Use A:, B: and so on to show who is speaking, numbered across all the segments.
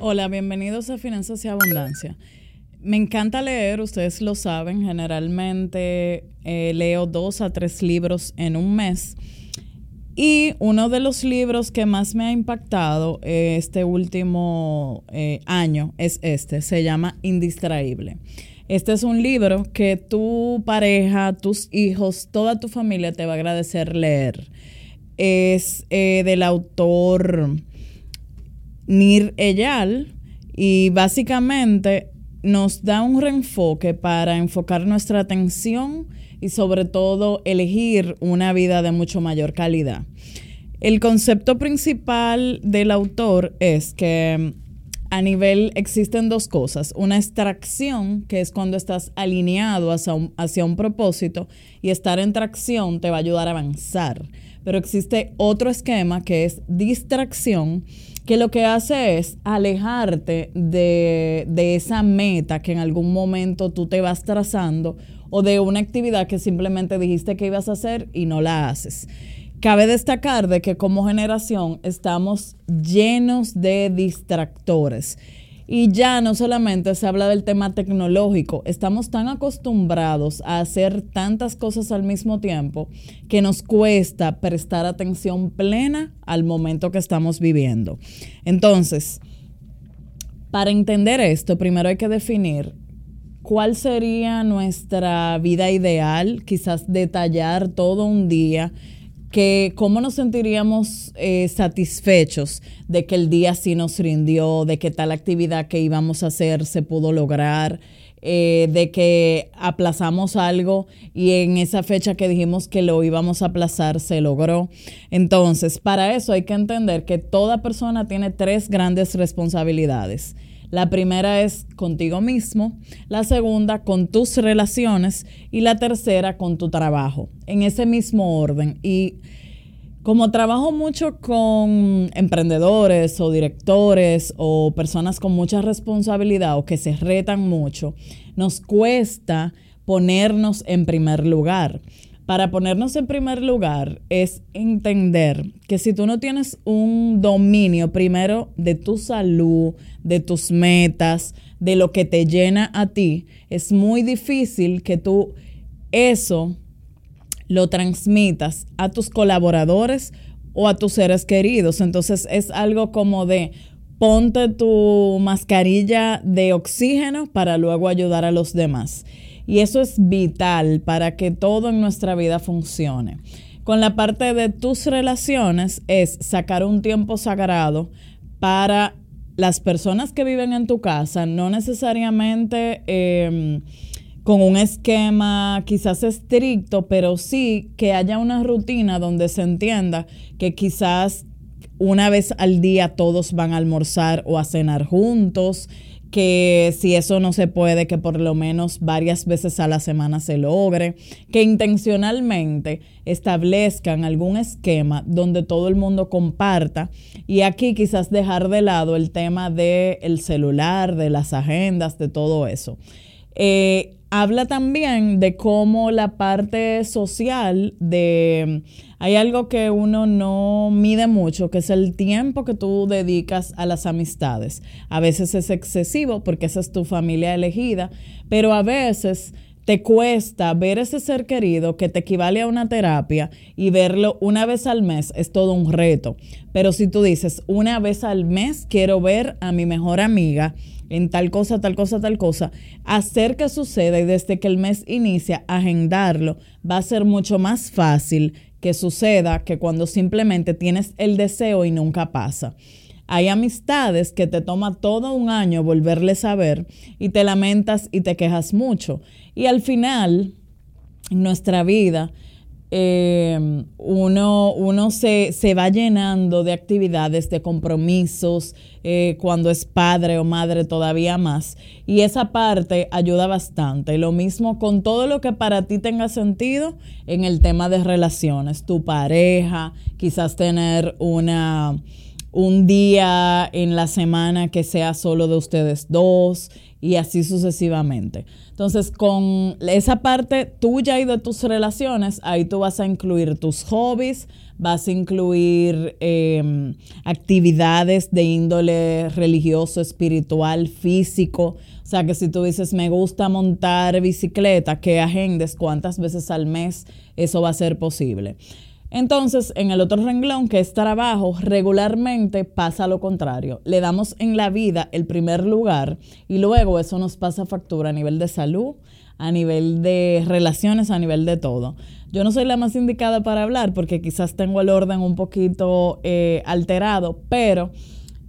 A: Hola, bienvenidos a Finanzas y Abundancia. Me encanta leer, ustedes lo saben, generalmente eh, leo dos a tres libros en un mes. Y uno de los libros que más me ha impactado eh, este último eh, año es este, se llama Indistraíble. Este es un libro que tu pareja, tus hijos, toda tu familia te va a agradecer leer. Es del autor Nir Eyal y básicamente nos da un reenfoque para enfocar nuestra atención y sobre todo elegir una vida de mucho mayor calidad. El concepto principal del autor es que a nivel existen dos cosas. Una extracción, que es cuando estás alineado hacia un, hacia un propósito, y estar en tracción te va a ayudar a avanzar. Pero existe otro esquema que es distracción, que lo que hace es alejarte de, esa meta que en algún momento tú te vas trazando o de una actividad que simplemente dijiste que ibas a hacer y no la haces. Cabe destacar de que como generación estamos llenos de distractores y ya no solamente se habla del tema tecnológico, estamos tan acostumbrados a hacer tantas cosas al mismo tiempo que nos cuesta prestar atención plena al momento que estamos viviendo. Entonces, para entender esto, primero hay que definir cuál sería nuestra vida ideal, quizás detallar todo un día que cómo nos sentiríamos eh, satisfechos de que el día sí nos rindió, de que tal actividad que íbamos a hacer se pudo lograr, eh, de que aplazamos algo y en esa fecha que dijimos que lo íbamos a aplazar se logró. Entonces, para eso hay que entender que toda persona tiene tres grandes responsabilidades la primera es contigo mismo, la segunda con tus relaciones y la tercera con tu trabajo, en ese mismo orden. Y como trabajo mucho con emprendedores o directores o personas con mucha responsabilidad o que se retan mucho, nos cuesta ponernos en primer lugar. Para ponernos en primer lugar es entender que si tú no tienes un dominio primero de tu salud, de tus metas, de lo que te llena a ti, es muy difícil que tú eso lo transmitas a tus colaboradores o a tus seres queridos. Entonces es algo como de ponte tu mascarilla de oxígeno para luego ayudar a los demás. Y eso es vital para que todo en nuestra vida funcione. Con la parte de tus relaciones es sacar un tiempo sagrado para las personas que viven en tu casa, no necesariamente em, con un esquema quizás estricto, pero sí que haya una rutina donde se entienda que quizás una vez al día todos van a almorzar o a cenar juntos, que si eso no se puede, que por lo menos varias veces a la semana se logre, que intencionalmente establezcan algún esquema donde todo el mundo comparta y aquí quizás dejar de lado el tema del celular, de las agendas, de todo eso. Eh, habla también de cómo la parte social de... Hay algo que uno no mide mucho, que es el tiempo que tú dedicas a las amistades. A veces es excesivo porque esa es tu familia elegida, pero a veces te cuesta ver ese ser querido que te equivale a una terapia y verlo una vez al mes es todo un reto. Pero si tú dices, una vez al mes quiero ver a mi mejor amiga, en tal cosa, tal cosa, tal cosa, hacer que suceda y desde que el mes inicia, agendarlo, va a ser mucho más fácil que suceda que cuando simplemente tienes el deseo y nunca pasa. Hay amistades que te toma todo un año volverles a ver y te lamentas y te quejas mucho. Y al final, en nuestra vida, eh, uno, uno se, va llenando de actividades, de compromisos, eh, cuando es padre o madre todavía más. Y esa parte ayuda bastante. Lo mismo con todo lo que para ti tenga sentido en el tema de relaciones, tu pareja, quizás tener una un día en la semana que sea solo de ustedes dos y así sucesivamente. Entonces, con esa parte tuya y de tus relaciones, ahí tú vas a incluir tus hobbies, vas a incluir em, actividades de índole religioso, espiritual, físico. O sea que si tú dices, me gusta montar bicicleta, que agendes cuántas veces al mes eso va a ser posible. Entonces, en el otro renglón, que es trabajo, regularmente pasa lo contrario. Le damos en la vida el primer lugar y luego eso nos pasa factura a nivel de salud, a nivel de relaciones, a nivel de todo. Yo no soy la más indicada para hablar porque quizás tengo el orden un poquito eh, alterado, pero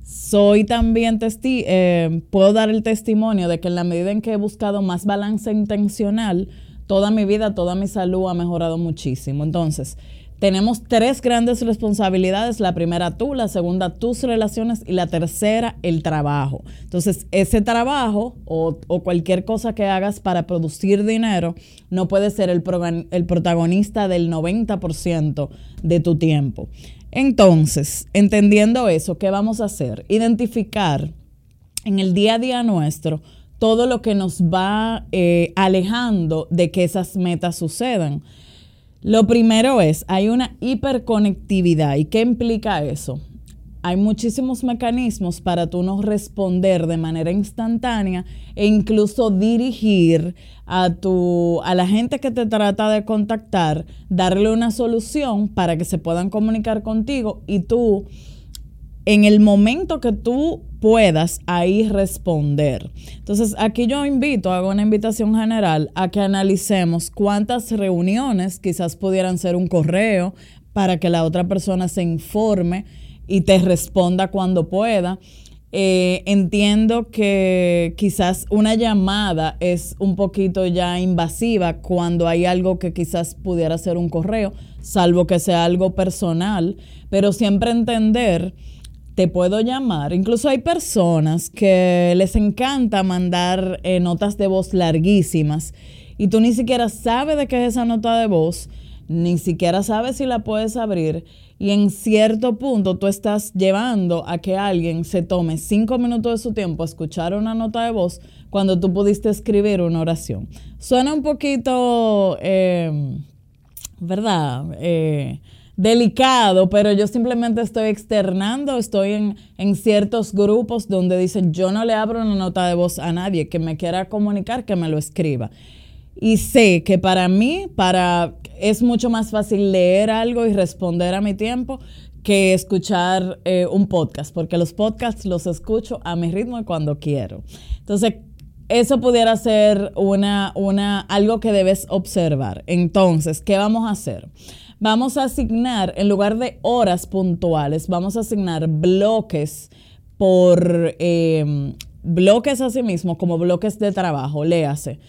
A: soy también testi eh, puedo dar el testimonio de que en la medida en que he buscado más balance intencional, toda mi vida, toda mi salud ha mejorado muchísimo. Entonces, tenemos tres grandes responsabilidades. La primera tú, la segunda tus relaciones y la tercera el trabajo. Entonces, ese trabajo o, cualquier cosa que hagas para producir dinero no puede ser el, el protagonista del 90% de tu tiempo. Entonces, entendiendo eso, ¿qué vamos a hacer? Identificar en el día a día nuestro todo lo que nos va eh, alejando de que esas metas sucedan. Lo primero es, hay una hiperconectividad. ¿Y qué implica eso? Hay muchísimos mecanismos para tú no responder de manera instantánea e incluso dirigir a, tu, a la gente que te trata de contactar, darle una solución para que se puedan comunicar contigo y tú en el momento que tú puedas ahí responder. Entonces, aquí yo invito, hago una invitación general a que analicemos cuántas reuniones quizás pudieran ser un correo para que la otra persona se informe y te responda cuando pueda. Eh, entiendo que quizás una llamada es un poquito ya invasiva cuando hay algo que quizás pudiera ser un correo, salvo que sea algo personal, pero siempre entender te puedo llamar. Incluso hay personas que les encanta mandar eh, notas de voz larguísimas y tú ni siquiera sabes de qué es esa nota de voz, ni siquiera sabes si la puedes abrir y en cierto punto tú estás llevando a que alguien se tome cinco minutos de su tiempo a escuchar una nota de voz cuando tú pudiste escribir una oración. Suena un poquito, eh, ¿verdad? Delicado, pero yo simplemente estoy externando, estoy en, en, ciertos grupos donde dicen yo no le abro una nota de voz a nadie que me quiera comunicar, que me lo escriba. Y sé que para mí, para, es mucho más fácil leer algo y responder a mi tiempo que escuchar eh, un podcast, porque los podcasts los escucho a mi ritmo y cuando quiero. Entonces, eso pudiera ser una, una, algo que debes observar. Entonces, ¿qué vamos a hacer? Vamos a asignar, en lugar de horas puntuales, vamos a asignar bloques por eh, bloques a sí mismo, como bloques de trabajo, léase.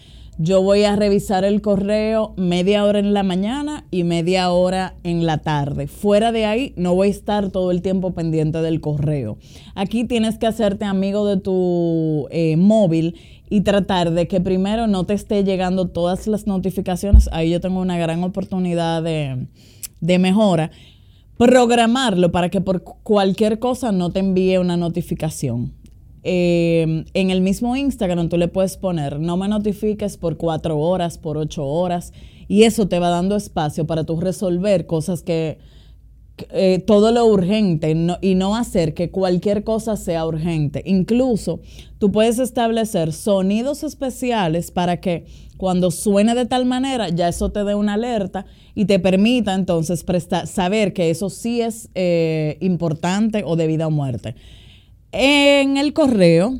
A: Yo voy a revisar el correo media hora en la mañana y media hora en la tarde. Fuera de ahí, no voy a estar todo el tiempo pendiente del correo. Aquí tienes que hacerte amigo de tu eh, móvil y tratar de que primero no te esté llegando todas las notificaciones. Ahí yo tengo una gran oportunidad de, mejora. Programarlo para que por cualquier cosa no te envíe una notificación. Eh, en el mismo Instagram tú le puedes poner no me notifiques por cuatro horas, por ocho horas, y eso te va dando espacio para tú resolver cosas que eh, todo lo urgente y no hacer que cualquier cosa sea urgente. Incluso tú puedes establecer sonidos especiales para que cuando suene de tal manera ya eso te dé una alerta y te permita entonces prestar, saber que eso sí es eh, importante o de vida o muerte. En el correo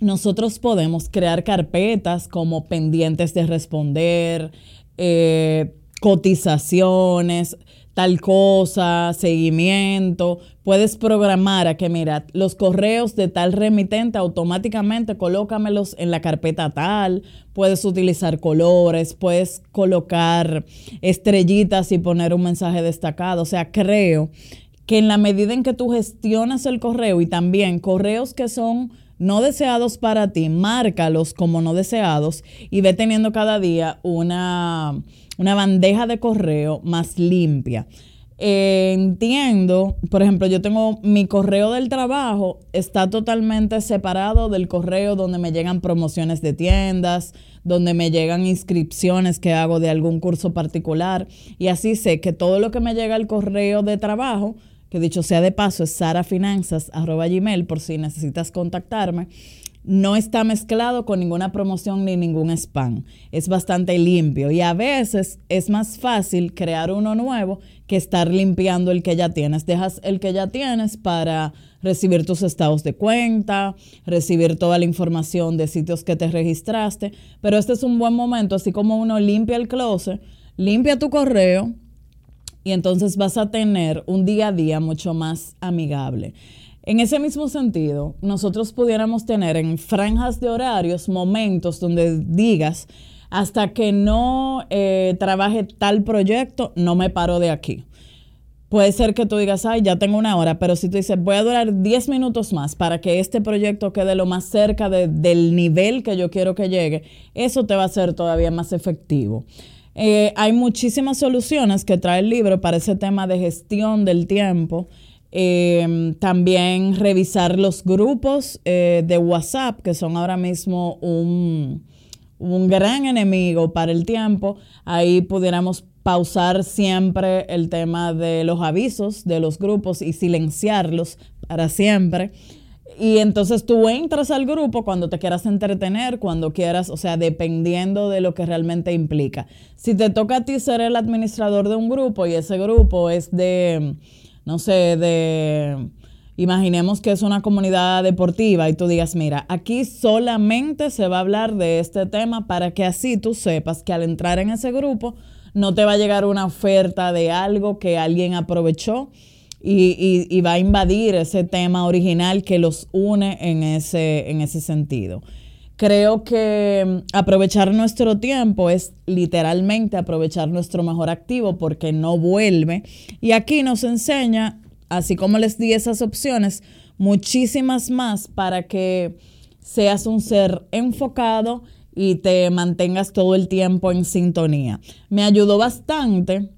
A: nosotros podemos crear carpetas como pendientes de responder, eh, cotizaciones, tal cosa, seguimiento. Puedes programar a que, mira, los correos de tal remitente automáticamente colócamelos en la carpeta tal. Puedes utilizar colores, puedes colocar estrellitas y poner un mensaje destacado. O sea, creo que en la medida en que tú gestionas el correo y también correos que son no deseados para ti, márcalos como no deseados y ve teniendo cada día una una bandeja de correo más limpia. entiendo, por ejemplo, yo tengo mi correo del trabajo, está totalmente separado del correo donde me llegan promociones de tiendas, donde me llegan inscripciones que hago de algún curso particular. Y así sé que todo lo que me llega al correo de trabajo, que dicho sea de paso es sarafinanzas.gmail por si necesitas contactarme, no está mezclado con ninguna promoción ni ningún spam. Es bastante limpio y a veces es más fácil crear uno nuevo que estar limpiando el que ya tienes. Dejas el que ya tienes para recibir tus estados de cuenta, recibir toda la información de sitios que te registraste, pero este es un buen momento, así como uno limpia el closet, limpia tu correo y entonces vas a tener un día a día mucho más amigable. En ese mismo sentido, nosotros pudiéramos tener en franjas de horarios momentos donde digas, hasta que no eh, trabaje tal proyecto, no me paro de aquí. Puede ser que tú digas, ay, ya tengo una hora, pero si tú dices, voy a durar 10 minutos más para que este proyecto quede lo más cerca del nivel que yo quiero que llegue, eso te va a ser todavía más efectivo. Eh, hay muchísimas soluciones que trae el libro para ese tema de gestión del tiempo Em, también revisar los grupos eh, de WhatsApp, que son ahora mismo un, un gran enemigo para el tiempo. Ahí pudiéramos pausar siempre el tema de los avisos de los grupos y silenciarlos para siempre. Y entonces tú entras al grupo cuando te quieras entretener, cuando quieras, o sea, dependiendo de lo que realmente implica. Si te toca a ti ser el administrador de un grupo y ese grupo es de no sé, de, imaginemos que es una comunidad deportiva y tú digas, mira, aquí solamente se va a hablar de este tema para que así tú sepas que al entrar en ese grupo no te va a llegar una oferta de algo que alguien aprovechó y, va a invadir ese tema original que los une en ese, en ese sentido. Creo que mm, aprovechar nuestro tiempo es literalmente aprovechar nuestro mejor activo porque no vuelve. Y aquí nos enseña, así como les di esas opciones, muchísimas más para que seas un ser enfocado y te mantengas todo el tiempo en sintonía. Me ayudó bastante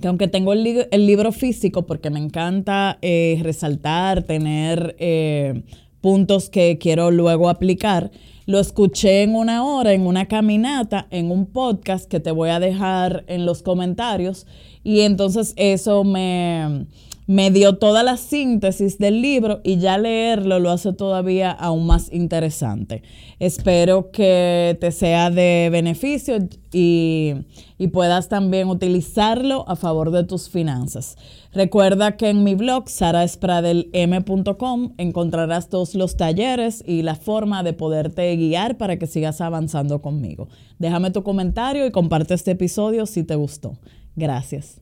A: que aunque tengo el, libro físico, porque me encanta eh, resaltar, tener eh, puntos que quiero luego aplicar, lo escuché en una hora, en una caminata, en un podcast que te voy a dejar en los comentarios. Y entonces eso me, me dio toda la síntesis del libro y ya leerlo lo hace todavía aún más interesante. Espero que te sea de beneficio y, y puedas también utilizarlo a favor de tus finanzas. Recuerda que en mi blog saraspradelm.com encontrarás todos los talleres y la forma de poderte guiar para que sigas avanzando conmigo. Déjame tu comentario y comparte este episodio si te gustó. Gracias.